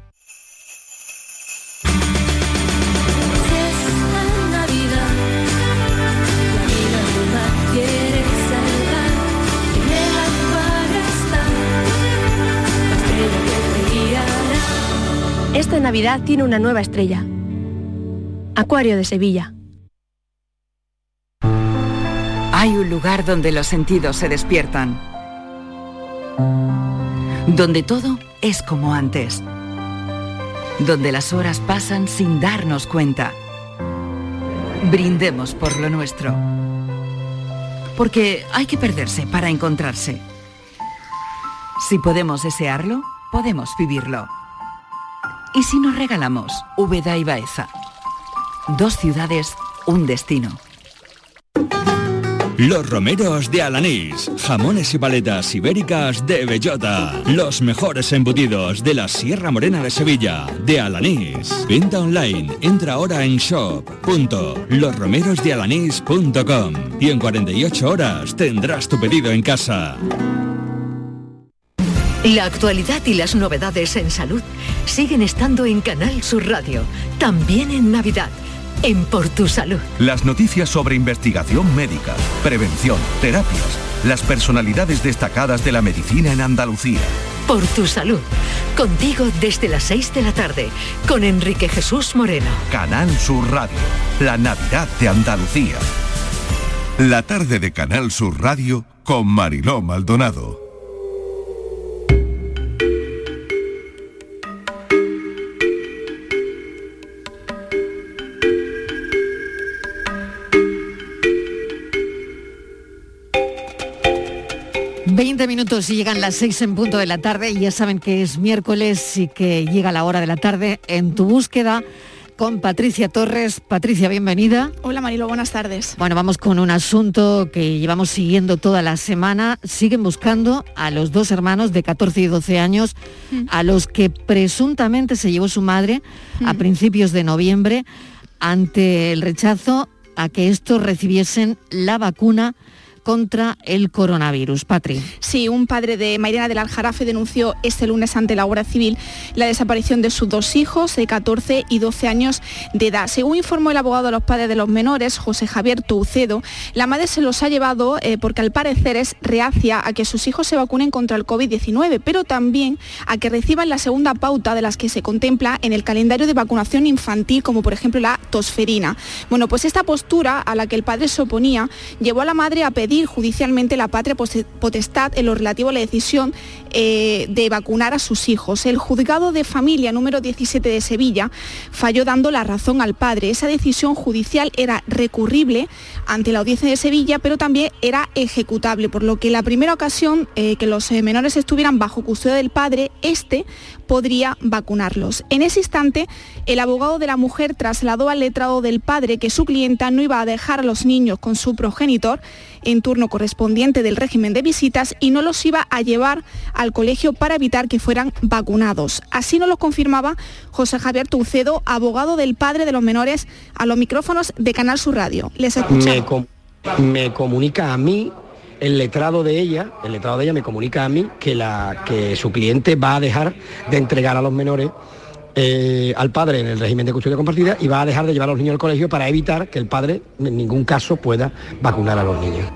Esta Navidad tiene una nueva estrella. Acuario de Sevilla. Hay un lugar donde los sentidos se despiertan. Donde todo es como antes. Donde las horas pasan sin darnos cuenta. Brindemos por lo nuestro. Porque hay que perderse para encontrarse. Si podemos desearlo, podemos vivirlo. ¿Y si nos regalamos Úbeda y Baeza? Dos ciudades, un destino. Los romeros de Alanís. Jamones y paletas ibéricas de bellota. Los mejores embutidos de la Sierra Morena de Sevilla, de Alanís. Venta online. Entra ahora en shop.losromerosdealanís.com y en 48 horas tendrás tu pedido en casa. La actualidad y las novedades en salud siguen estando en Canal Sur Radio, también en Navidad, en Por Tu Salud. Las noticias sobre investigación médica, prevención, terapias, las personalidades destacadas de la medicina en Andalucía. por tu salud. Contigo desde las 6 de la tarde, con Enrique Jesús Moreno. Canal Sur Radio, la Navidad de Andalucía. La tarde de Canal Sur Radio con Mariló Maldonado. Minutos y llegan las 6 en punto de la tarde y ya saben que es miércoles y que llega la hora de la tarde en tu búsqueda con Patricia Torres. Patricia, bienvenida. Hola Marilo, buenas tardes. Bueno, vamos con un asunto que llevamos siguiendo toda la semana. Siguen buscando a los dos hermanos de 14 y 12 años, Mm. a los que presuntamente se llevó su madre a Mm. principios de noviembre ante el rechazo a que estos recibiesen la vacuna contra el coronavirus. Patri. Sí, un padre de Mairena del Aljarafe denunció este lunes ante la Guardia Civil la desaparición de sus dos hijos de 14 y 12 años de edad. Según informó el abogado de los padres de los menores, José Javier Toucedo, la madre se los ha llevado eh, porque al parecer es reacia a que sus hijos se vacunen contra el COVID-19, pero también a que reciban la segunda pauta de las que se contempla en el calendario de vacunación infantil, como por ejemplo la tosferina. Bueno, pues esta postura a la que el padre se oponía llevó a la madre a pedir judicialmente la patria potestad en lo relativo a la decisión eh, de vacunar a sus hijos. El juzgado de familia número 17 de Sevilla falló dando la razón al padre. Esa decisión judicial era recurrible ante la audiencia de Sevilla, pero también era ejecutable, por lo que la primera ocasión eh, que los eh, menores estuvieran bajo custodia del padre, este podría vacunarlos. En ese instante, el abogado de la mujer trasladó al letrado del padre que su clienta no iba a dejar a los niños con su progenitor en turno correspondiente del régimen de visitas y no los iba a llevar al colegio para evitar que fueran vacunados. Así nos lo confirmaba José Javier Tucedo, abogado del padre de los menores, a los micrófonos de Canal Sur Radio. Les me, com- me comunica a mí el letrado de ella, el letrado de ella me comunica a mí que, la, que su cliente va a dejar de entregar a los menores eh, al padre en el régimen de custodia compartida y va a dejar de llevar a los niños al colegio para evitar que el padre en ningún caso pueda vacunar a los niños.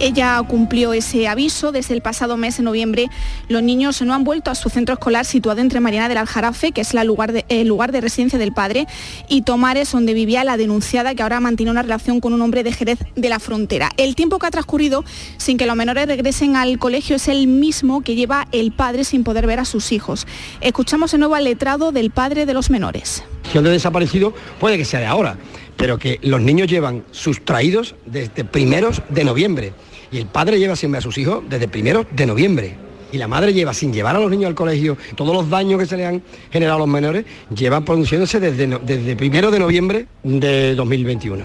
Ella cumplió ese aviso. Desde el pasado mes de noviembre, los niños no han vuelto a su centro escolar situado entre Mariana del Aljarafe, que es el lugar de residencia del padre, y Tomares, donde vivía la denunciada, que ahora mantiene una relación con un hombre de Jerez de la Frontera. El tiempo que ha transcurrido sin que los menores regresen al colegio es el mismo que lleva el padre sin poder ver a sus hijos. Escuchamos de nuevo al letrado del padre de los menores. de desaparecido puede que sea de ahora, pero que los niños llevan sustraídos desde primeros de noviembre y el padre lleva ver a sus hijos desde primeros de noviembre. Y la madre lleva sin llevar a los niños al colegio todos los daños que se le han generado a los menores, llevan produciéndose desde, desde primero de noviembre de 2021.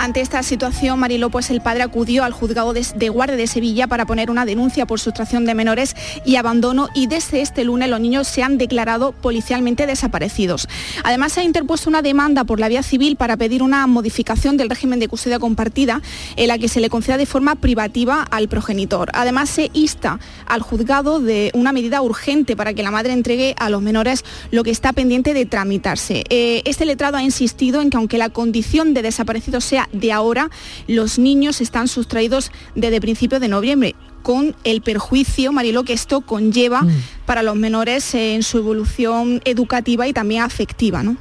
Ante esta situación, Mariló, pues el padre acudió al juzgado de, guardia de Sevilla para poner una denuncia por sustracción de menores y abandono y desde este lunes los niños se han declarado policialmente desaparecidos. Además, se ha interpuesto una demanda por la vía civil para pedir una modificación del régimen de custodia compartida en la que se le conceda de forma privativa al progenitor. Además, se insta al juzgado de una medida urgente para que la madre entregue a los menores lo que está pendiente de tramitarse. Eh, este letrado ha insistido en que aunque la condición de desaparecido sea de ahora, los niños están sustraídos desde principios de noviembre con el perjuicio, Marilo, que esto conlleva para los menores en su evolución educativa y también afectiva, ¿no?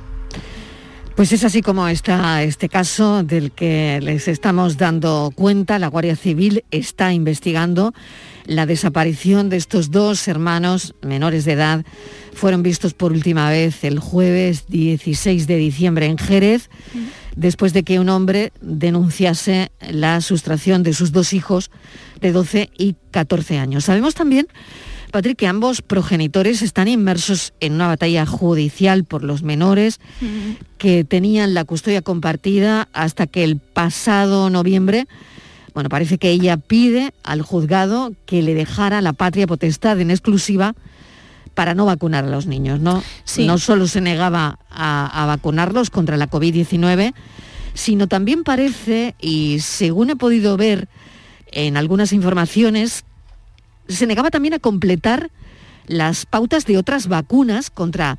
Pues es así como está este caso del que les estamos dando cuenta. La Guardia Civil está investigando la desaparición de estos dos hermanos menores de edad. Fueron vistos por última vez el jueves 16 de diciembre en Jerez, después de que un hombre denunciase la sustracción de sus dos hijos de 12 y 14 años. Sabemos también Patrick, que ambos progenitores están inmersos en una batalla judicial por los menores que tenían la custodia compartida hasta que el pasado noviembre, bueno, parece que ella pide al juzgado que le dejara la patria potestad en exclusiva para no vacunar a los niños, ¿no? Sí. No solo se negaba a, a vacunarlos contra la COVID-19, sino también parece, y según he podido ver en algunas informaciones, se negaba también a completar las pautas de otras vacunas contra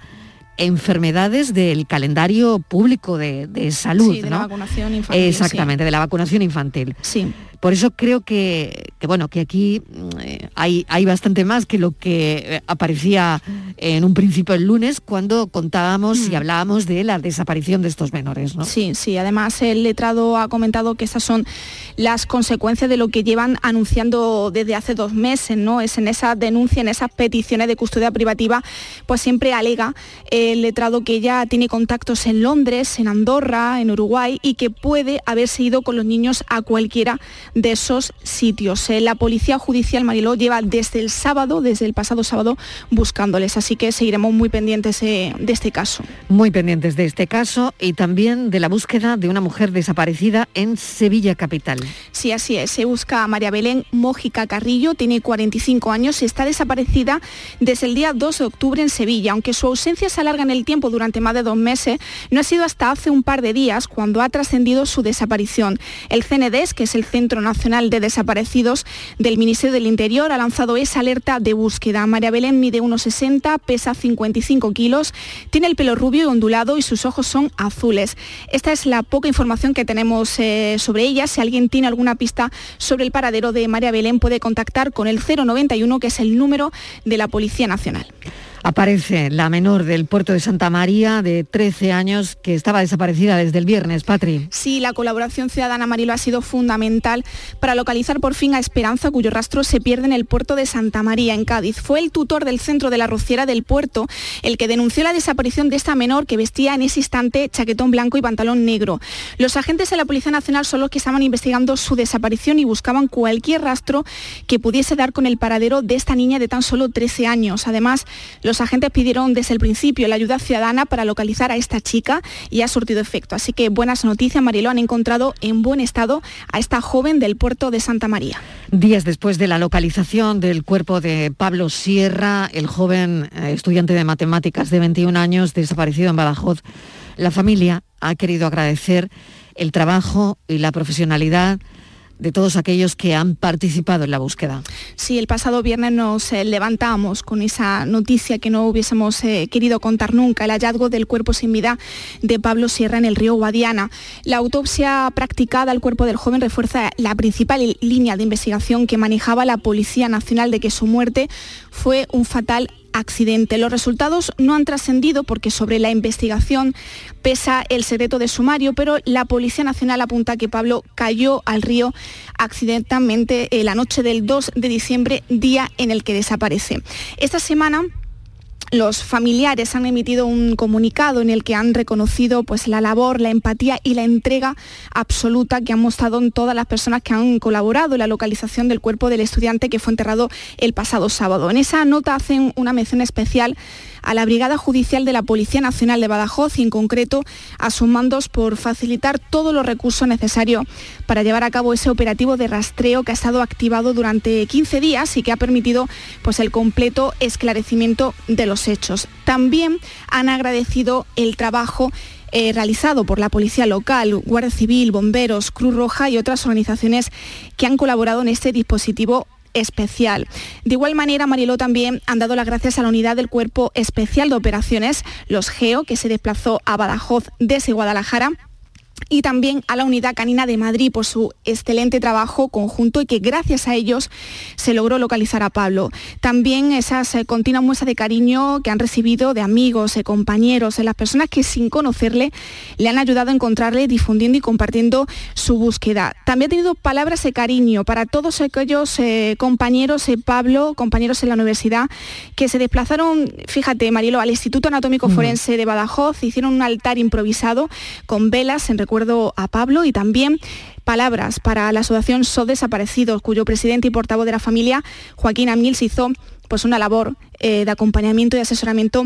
enfermedades del calendario público de, de salud. Sí, de la ¿no? vacunación infantil, Exactamente, de la vacunación infantil. Sí. Por eso creo que, que, bueno, que aquí mm, eh, hay, hay bastante más que lo que eh, aparecía en un principio el lunes cuando contábamos y hablábamos de la desaparición de estos menores, ¿no? Sí, sí. Además, el letrado ha comentado que esas son las consecuencias de lo que llevan anunciando desde hace dos meses, ¿no? Es en esa denuncia, en esas peticiones de custodia privativa, pues siempre alega el letrado que ella tiene contactos en Londres, en Andorra, en Uruguay y que puede haberse ido con los niños a cualquiera de esos sitios. Eh, La Policía Judicial Mariló lleva desde el sábado, desde el pasado sábado, buscándoles, así que seguiremos muy pendientes eh, de este caso. Muy pendientes de este caso y también de la búsqueda de una mujer desaparecida en Sevilla capital. Sí, así es. Se busca a María Belén Mójica Carrillo, tiene 45 años y está desaparecida desde el día 2 de octubre en Sevilla. Aunque su ausencia se alarga en el tiempo durante más de dos meses, no ha sido hasta hace un par de días cuando ha trascendido su desaparición. El CNDES, que es el Centro Nacional de Desaparecidos del Ministerio del Interior, ha lanzado esa alerta de búsqueda. María Belén mide 1,60, pesa 55 kilos, tiene el pelo rubio y ondulado y sus ojos son azules. Esta es la poca información que tenemos eh, sobre ella. Si alguien tiene alguna pista sobre el paradero de María Belén, puede contactar con el 091, que es el número de la Policía Nacional. Aparece la menor del puerto de Santa María de 13 años que estaba desaparecida desde el viernes, Patri. Sí, la colaboración ciudadana Marilo ha sido fundamental para localizar por fin a Esperanza, cuyo rastro se pierde en el puerto de Santa María, en Cádiz. Fue el tutor del centro de la rociera del puerto el que denunció la desaparición de esta menor que vestía en ese instante chaquetón blanco y pantalón negro. Los agentes de la Policía Nacional son los que estaban investigando su desaparición y buscaban cualquier rastro que pudiese dar con el paradero de esta niña de tan solo 13 años. Además, los agentes pidieron desde el principio la ayuda ciudadana para localizar a esta chica y ha surtido efecto. Así que buenas noticias, Marilo, han encontrado en buen estado a esta joven del puerto de Santa María. Días después de la localización del cuerpo de Pablo Sierra, el joven eh, estudiante de matemáticas de 21 años desaparecido en Badajoz, la familia ha querido agradecer el trabajo y la profesionalidad de todos aquellos que han participado en la búsqueda. Sí, el pasado viernes nos eh, levantamos con esa noticia que no hubiésemos eh, querido contar nunca, el hallazgo del cuerpo sin vida de Pablo Sierra en el río Guadiana. La autopsia practicada al cuerpo del joven refuerza la principal línea de investigación que manejaba la Policía Nacional de que su muerte fue un fatal accidente. Los resultados no han trascendido porque sobre la investigación pesa el secreto de sumario, pero la Policía Nacional apunta que Pablo cayó al río accidentalmente eh, la noche del 2 de diciembre, día en el que desaparece. Esta semana los familiares han emitido un comunicado en el que han reconocido pues, la labor, la empatía y la entrega absoluta que han mostrado todas las personas que han colaborado en la localización del cuerpo del estudiante que fue enterrado el pasado sábado. En esa nota hacen una mención especial a la Brigada Judicial de la Policía Nacional de Badajoz y en concreto a sus mandos por facilitar todos los recursos necesarios para llevar a cabo ese operativo de rastreo que ha estado activado durante 15 días y que ha permitido pues, el completo esclarecimiento de los hechos. También han agradecido el trabajo eh, realizado por la Policía Local, Guardia Civil, Bomberos, Cruz Roja y otras organizaciones que han colaborado en este dispositivo especial. De igual manera, Mariló también han dado las gracias a la unidad del Cuerpo Especial de Operaciones, los GEO, que se desplazó a Badajoz desde Guadalajara y también a la Unidad Canina de Madrid por su excelente trabajo conjunto y que gracias a ellos se logró localizar a Pablo. También esas eh, continuas muestras de cariño que han recibido de amigos, eh, compañeros, eh, las personas que sin conocerle le han ayudado a encontrarle difundiendo y compartiendo su búsqueda. También ha tenido palabras de cariño para todos aquellos eh, compañeros, eh, Pablo, compañeros en la universidad, que se desplazaron, fíjate, Marielo, al Instituto Anatómico Forense de Badajoz, hicieron un altar improvisado con velas en recuerdo a Pablo y también palabras para la asociación SOS Desaparecidos, cuyo presidente y portavoz de la familia, Joaquín Amils, hizo pues una labor eh, de acompañamiento y asesoramiento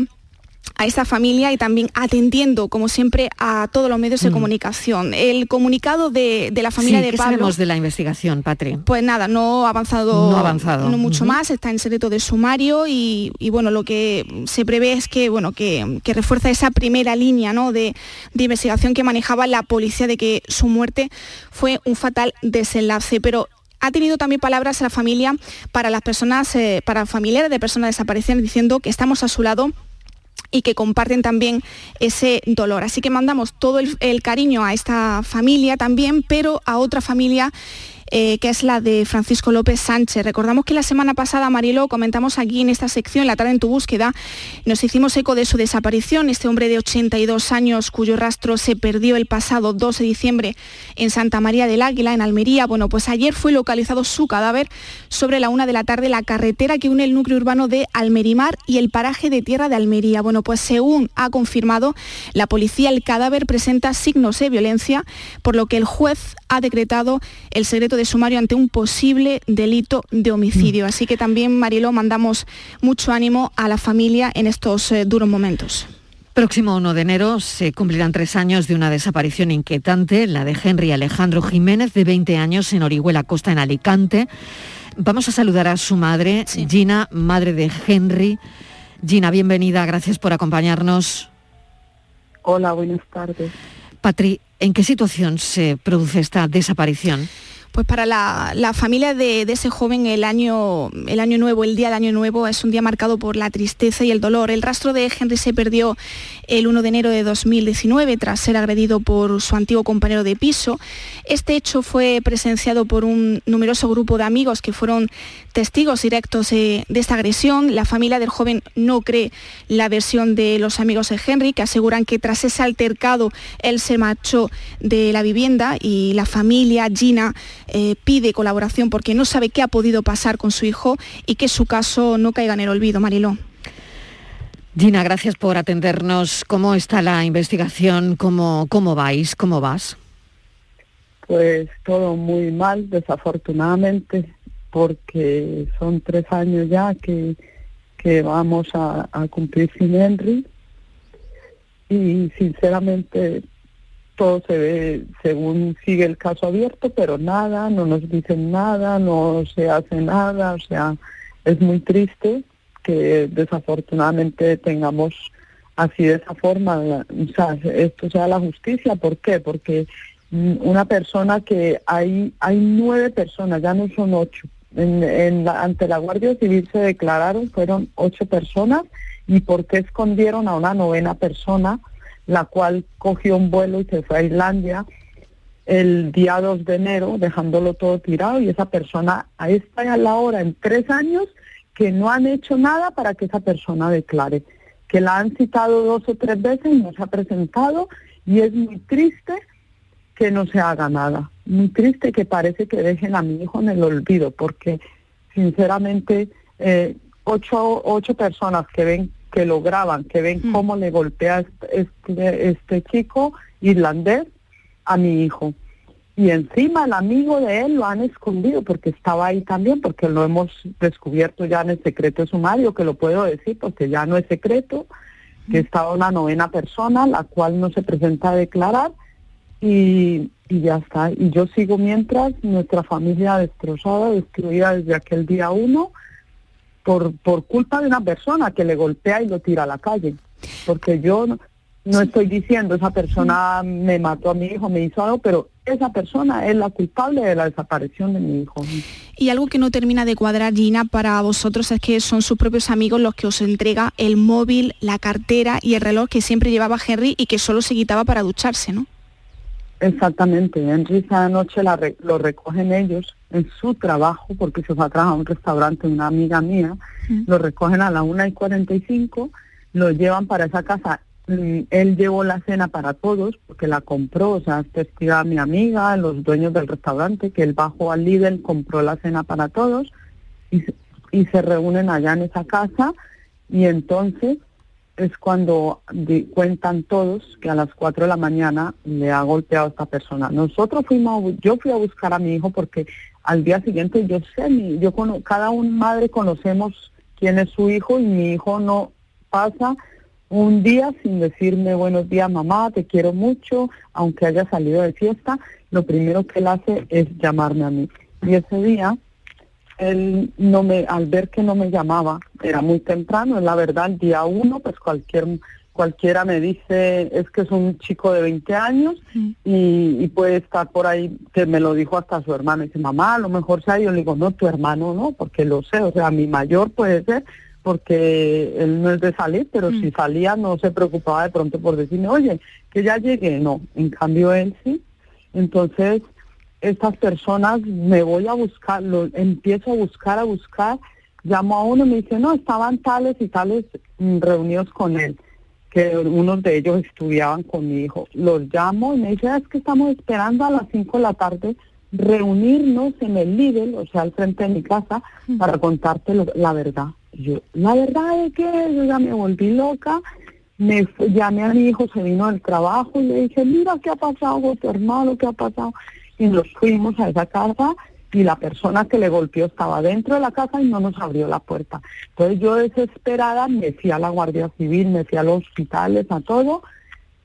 a esta familia y también atendiendo, como siempre, a todos los medios de Mm. comunicación. El comunicado de, de la familia Sí, de ¿qué Pablo... sabemos de la investigación, Patri? Pues nada, no ha avanzado, No ha avanzado. no mucho más, está en secreto de sumario y, y, bueno, lo que se prevé es que, bueno, que, que refuerza esa primera línea ¿no? de, de investigación que manejaba la policía de que su muerte fue un fatal desenlace. Pero ha tenido también palabras a la familia para las personas, eh, para familiares de personas desaparecidas, diciendo que estamos a su lado y que comparten también ese dolor. Así que mandamos todo el, cariño a esta familia también, pero a otra familia eh, que es la de Francisco López Sánchez. Recordamos que la semana pasada, Marielo, comentamos aquí en esta sección, La tarde en tu búsqueda, nos hicimos eco de su desaparición. Este hombre de 82 años, cuyo rastro se perdió el pasado 12 de diciembre en Santa María del Águila, en Almería. Bueno, pues ayer fue localizado su cadáver sobre la una de la tarde, la carretera que une el núcleo urbano de Almerimar y el paraje de tierra de Almería. Bueno, pues según ha confirmado la policía, el cadáver presenta signos de violencia, por lo que el juez ha decretado el secreto de sumario ante un posible delito de homicidio. Así que también, Marielo, mandamos mucho ánimo a la familia en estos eh, duros momentos. Próximo 1 de enero se cumplirán tres años de una desaparición inquietante, la de Henry Alejandro Jiménez, de 20 años, en Orihuela Costa, en Alicante. Vamos a saludar a su madre, Gina, madre de Henry. Gina, bienvenida, gracias por acompañarnos. Hola, buenas tardes. Patri, ¿en qué situación se produce esta desaparición? Pues para la, familia de, de ese joven el año, el año nuevo, el día del año nuevo, es un día marcado por la tristeza y el dolor. El rastro de Henry se perdió el 1 de enero de 2019 tras ser agredido por su antiguo compañero de piso. Este hecho fue presenciado por un numeroso grupo de amigos que fueron testigos directos de, de esta agresión. La familia del joven no cree la versión de los amigos de Henry, que aseguran que tras ese altercado él se marchó de la vivienda y la familia, Gina, eh, pide colaboración porque no sabe qué ha podido pasar con su hijo y que su caso no caiga en el olvido, Mariló. Gina, gracias por atendernos. ¿Cómo está la investigación? ¿Cómo, cómo vais? ¿Cómo vas? Pues todo muy mal, desafortunadamente, porque son tres años ya que, que vamos a, a cumplir sin Henry y sinceramente todo se ve según sigue el caso abierto, pero nada, no nos dicen nada, no se hace nada, o sea, es muy triste que desafortunadamente tengamos así de esa forma, o sea, esto sea la justicia, ¿por qué? Porque una persona que hay, hay nueve personas, ya no son ocho, en, en la- ante la Guardia Civil se declararon, fueron ocho personas, y por qué escondieron a una novena persona, la cual cogió un vuelo y se fue a Islandia el día 2 de enero, dejándolo todo tirado, y esa persona a esta a la hora, en tres años, que no han hecho nada para que esa persona declare, que la han citado dos o tres veces y no se ha presentado, y es muy triste que no se haga nada, muy triste que parece que dejen a mi hijo en el olvido, porque sinceramente eh, ocho, ocho personas que ven que lo graban, que ven cómo le golpea este, este, este chico irlandés a mi hijo. Y encima el amigo de él lo han escondido porque estaba ahí también, porque lo hemos descubierto ya en el secreto sumario, que lo puedo decir porque ya no es secreto, que estaba una novena persona, la cual no se presenta a declarar y, y ya está. Y yo sigo mientras nuestra familia destrozada, destruida desde aquel día uno, por, por culpa de una persona que le golpea y lo tira a la calle. Porque yo no, no estoy diciendo esa persona me mató a mi hijo, me hizo algo, pero esa persona es la culpable de la desaparición de mi hijo. Y algo que no termina de cuadrar, Gina, para vosotros es que son sus propios amigos los que os entrega el móvil, la cartera y el reloj que siempre llevaba Henry y que solo se quitaba para ducharse, ¿no? Exactamente, Henry esa noche la re- lo recogen ellos en su trabajo, porque se fue a trabajar a un restaurante de una amiga mía, lo recogen a la una y 45, lo llevan para esa casa. Mm, Él llevó la cena para todos, porque la compró, o sea, es testiga mi amiga, los dueños del restaurante, que él bajó al líder, compró la cena para todos, y se reúnen allá en esa casa, y entonces es cuando cuentan todos que a las 4 de la mañana le ha golpeado a esta persona. Nosotros fuimos, yo fui a buscar a mi hijo porque al día siguiente yo sé, yo cono- cada un madre conocemos quién es su hijo y mi hijo no pasa un día sin decirme buenos días mamá, te quiero mucho, aunque haya salido de fiesta, lo primero que él hace es llamarme a mí. Y ese día él no me, al ver que no me llamaba, era muy temprano, es la verdad, el día uno, pues cualquier, cualquiera me dice, es que es un chico de 20 años y, y puede estar por ahí, que me lo dijo hasta su hermano, y dice, mamá, a lo mejor sea yo, le digo, no, tu hermano no, porque lo sé, o sea, mi mayor puede ser, porque él no es de salir, pero si salía no se preocupaba de pronto por decirme, oye, que ya llegué, no, en cambio él sí, entonces estas personas, me voy a buscar, lo, empiezo a buscar, a buscar, llamo a uno y me dice, no, estaban tales y tales mm, reunidos con él, que unos de ellos estudiaban con mi hijo. Los llamo y me dice, "Ah, es que estamos esperando a las 5 de la tarde reunirnos en el Lidl, o sea, al frente de mi casa, para contarte lo- la verdad. Y Yo, la verdad es que yo ya me volví loca, me llamé a mi hijo, se vino del trabajo y le dije, mira qué ha pasado con tu hermano, qué ha pasado. Y nos fuimos a esa casa y la persona que le golpeó estaba dentro de la casa y no nos abrió la puerta. Entonces yo desesperada me fui a la Guardia Civil, me fui a los hospitales, a todo,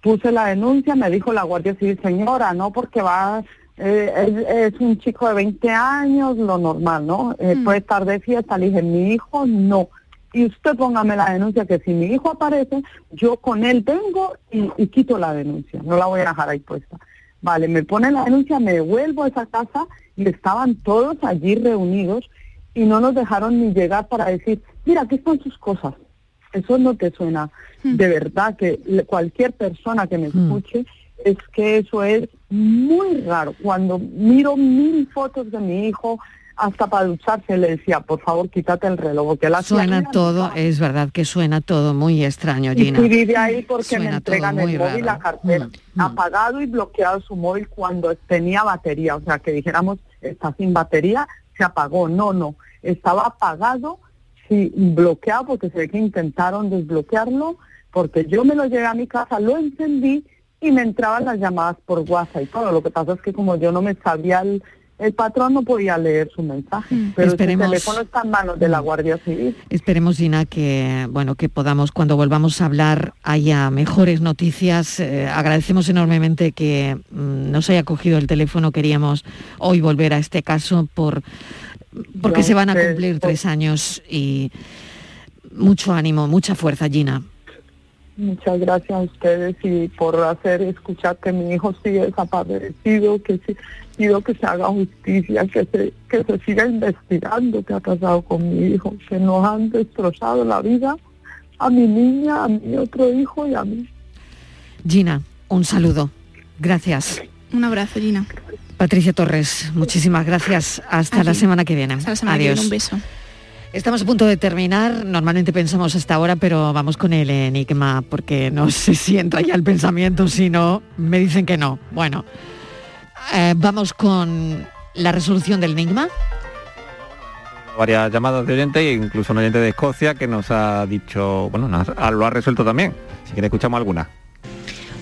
puse la denuncia, me dijo la Guardia Civil, señora, no porque va, eh, es, es un chico de 20 años, lo normal, ¿no? Eh, Puede estar de fiesta, le dije, mi hijo no. Y usted póngame la denuncia que si mi hijo aparece, yo con él vengo y, y quito la denuncia, no la voy a dejar ahí puesta. Vale, me pone la denuncia, me devuelvo a esa casa y estaban todos allí reunidos y no nos dejaron ni llegar para decir, mira, aquí están sus cosas. Eso no te suena. De verdad que cualquier persona que me escuche, es que eso es muy raro. Cuando miro mil fotos de mi hijo, hasta para ducharse le decía, por favor, quítate el reloj, él hacía Suena "Mira, todo, es verdad que suena todo muy extraño, y Gina. si vive ahí porque me entregan el móvil, raro. Mm, la cartera. Apagado y bloqueado su móvil cuando tenía batería. O sea, que dijéramos, está sin batería, se apagó. No, no. Estaba apagado, sí, bloqueado, porque se ve que intentaron desbloquearlo, porque yo me lo llevé a mi casa, lo encendí y me entraban las llamadas por WhatsApp y todo. Lo que pasa es que como yo no me sabía el, el patrón, no podía leer su mensaje. Pero Esperemos- el teléfono está en manos de la Guardia Civil. Esperemos, Gina, que bueno que podamos cuando volvamos a hablar haya mejores noticias. Eh, agradecemos enormemente que mm, nos haya cogido el teléfono. Queríamos hoy volver a este caso por porque Yo se van a cumplir tres años y mucho ánimo, mucha fuerza, Gina. Muchas gracias a ustedes y por hacer escuchar que mi hijo sigue desaparecido, que sí, pido que se haga justicia, que se, que se siga investigando qué ha pasado con mi hijo, que nos han destrozado la vida a mi niña, a mi otro hijo y a mí. Gina, un saludo. Gracias. Un abrazo, Gina. Patricia Torres, muchísimas gracias. Hasta la semana que viene. Hasta la semana que Adiós. viene, un beso. Estamos a punto de terminar. Normalmente pensamos hasta ahora, pero vamos con el enigma, porque no sé si entra ya el pensamiento, si no, me dicen que no. Bueno, eh, vamos con la resolución del enigma. varias llamadas de oyentes e incluso un oyente de Escocia que nos ha dicho, bueno, nos ha- lo ha resuelto también. Si quiere escuchamos alguna.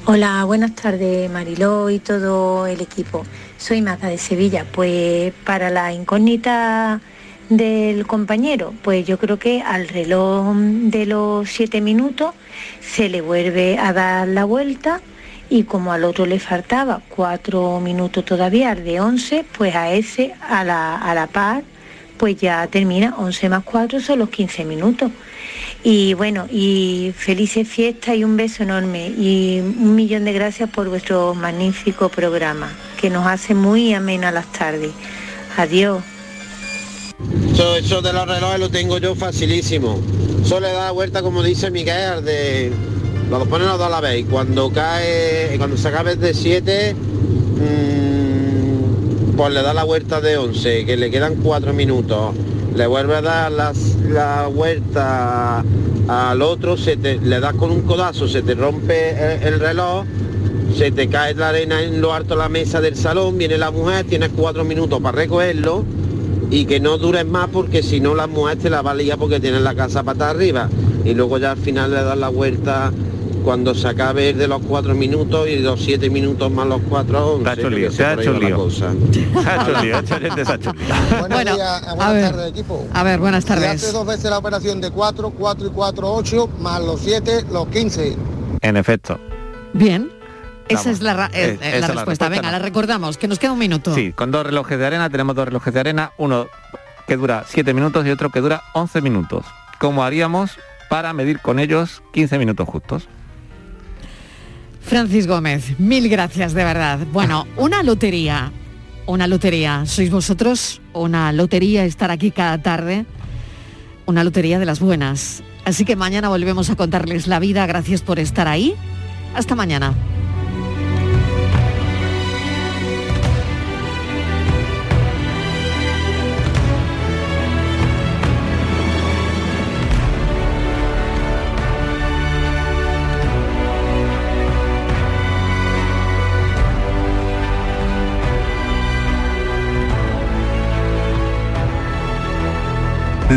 Hola, buenas tardes Mariló y todo el equipo. Soy Maza de Sevilla. Pues para la incógnita del compañero, pues yo creo que al reloj de los siete minutos se le vuelve a dar la vuelta y como al otro le faltaba cuatro minutos todavía, de 11, pues a ese a la, a la par, pues ya termina 11 más 4 son los 15 minutos. Y bueno, y felices fiestas y un beso enorme y un millón de gracias por vuestro magnífico programa, que nos hace muy amena las tardes. Adiós. Eso, eso de los relojes lo tengo yo facilísimo. Solo le da la vuelta como dice Miguel, de lo ponen los dos a la vez. Y cuando cae, cuando se acabe de 7, pues le da la vuelta de 11, que le quedan 4 minutos. Le vuelve a dar las- la vuelta al otro, se te- le das con un codazo, se te rompe el, el reloj, se te cae la arena en lo alto de la mesa del salón, viene la mujer, tienes 4 minutos para recogerlo y que no dures más porque si no la mujer te la va a liar porque tienes la casa patada arriba y luego ya al final le das la vuelta cuando se acabe el de los cuatro minutos y los siete minutos más los cuatro once. Se ha hecho yo lío, que sé, se ha hecho lío. Se ha lío. Bueno, días, a buenas ver, tardes, equipo. a ver, buenas Se tardes. hace dos veces la operación de 4, 4 y 4, 8, más los 7, los 15. En efecto. Bien. Esa Vamos. es la, ra- eh, Eh, eh, esa la es la respuesta. respuesta, Venga, no. la recordamos, que nos queda un minuto. Sí, con dos relojes de arena, tenemos dos relojes de arena, uno que dura 7 minutos y otro que dura 11 minutos. ¿Cómo haríamos para medir con ellos 15 minutos justos? Francis Gómez, mil gracias de verdad. Bueno, una lotería, una lotería. ¿Sois vosotros? Una lotería estar aquí cada tarde. Una lotería de las buenas. Así que mañana volvemos a contarles la vida. Gracias por estar ahí. Hasta mañana.